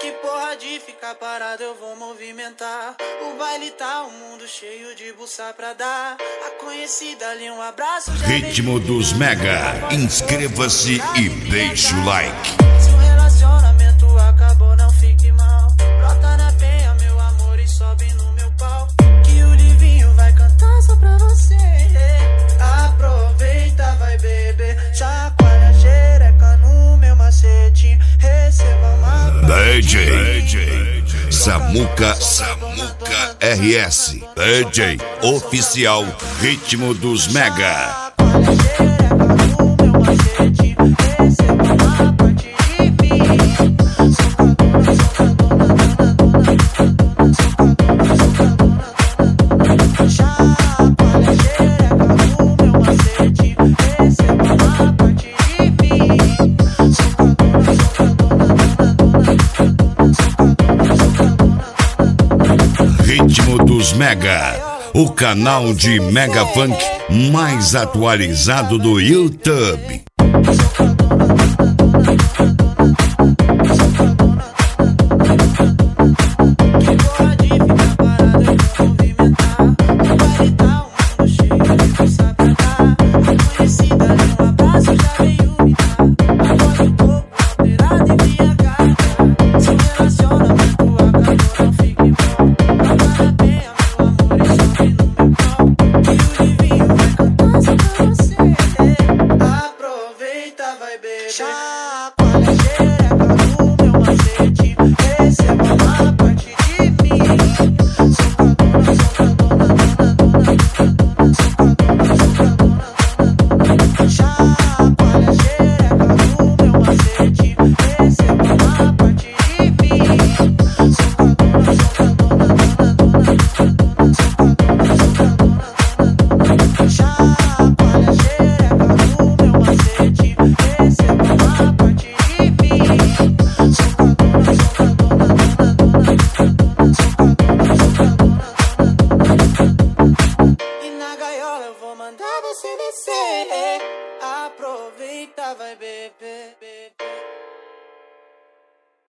Que porra de ficar parado, eu vou movimentar. O baile tá o um mundo cheio de buçar pra dar. A conhecida ali um abraço. Ritmo dos Mega. Inscreva-se e deixe o like. DJ, DJ Samuca, Samuca RS, DJ Oficial Ritmo dos Mega. Discos Mega, o canal de mega funk mais atualizado do YouTube. tava bebê, bebê.